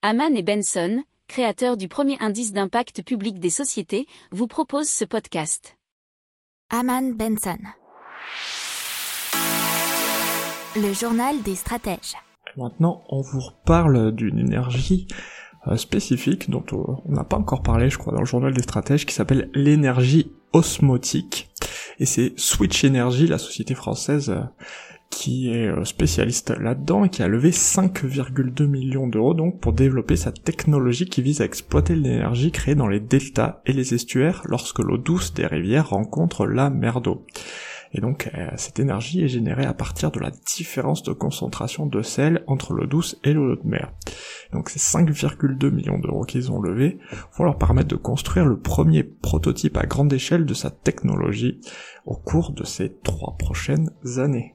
Haman et Benson, créateurs du premier indice d'impact public des sociétés, vous proposent ce podcast. Haman Benson. Le journal des stratèges. Maintenant, on vous reparle d'une énergie euh, spécifique dont on n'a pas encore parlé, je crois, dans le journal des stratèges, qui s'appelle l'énergie osmotique. Et c'est Switch Energy, la société française euh, qui est euh, spécialiste là-dedans et qui a levé 5,2 millions d'euros donc pour développer sa technologie qui vise à exploiter l'énergie créée dans les deltas et les estuaires lorsque l'eau douce des rivières rencontre la mer d'eau. Et donc euh, cette énergie est générée à partir de la différence de concentration de sel entre l'eau douce et l'eau de mer. Donc ces 5,2 millions d'euros qu'ils ont levés vont leur permettre de construire le premier prototype à grande échelle de sa technologie au cours de ces trois prochaines années.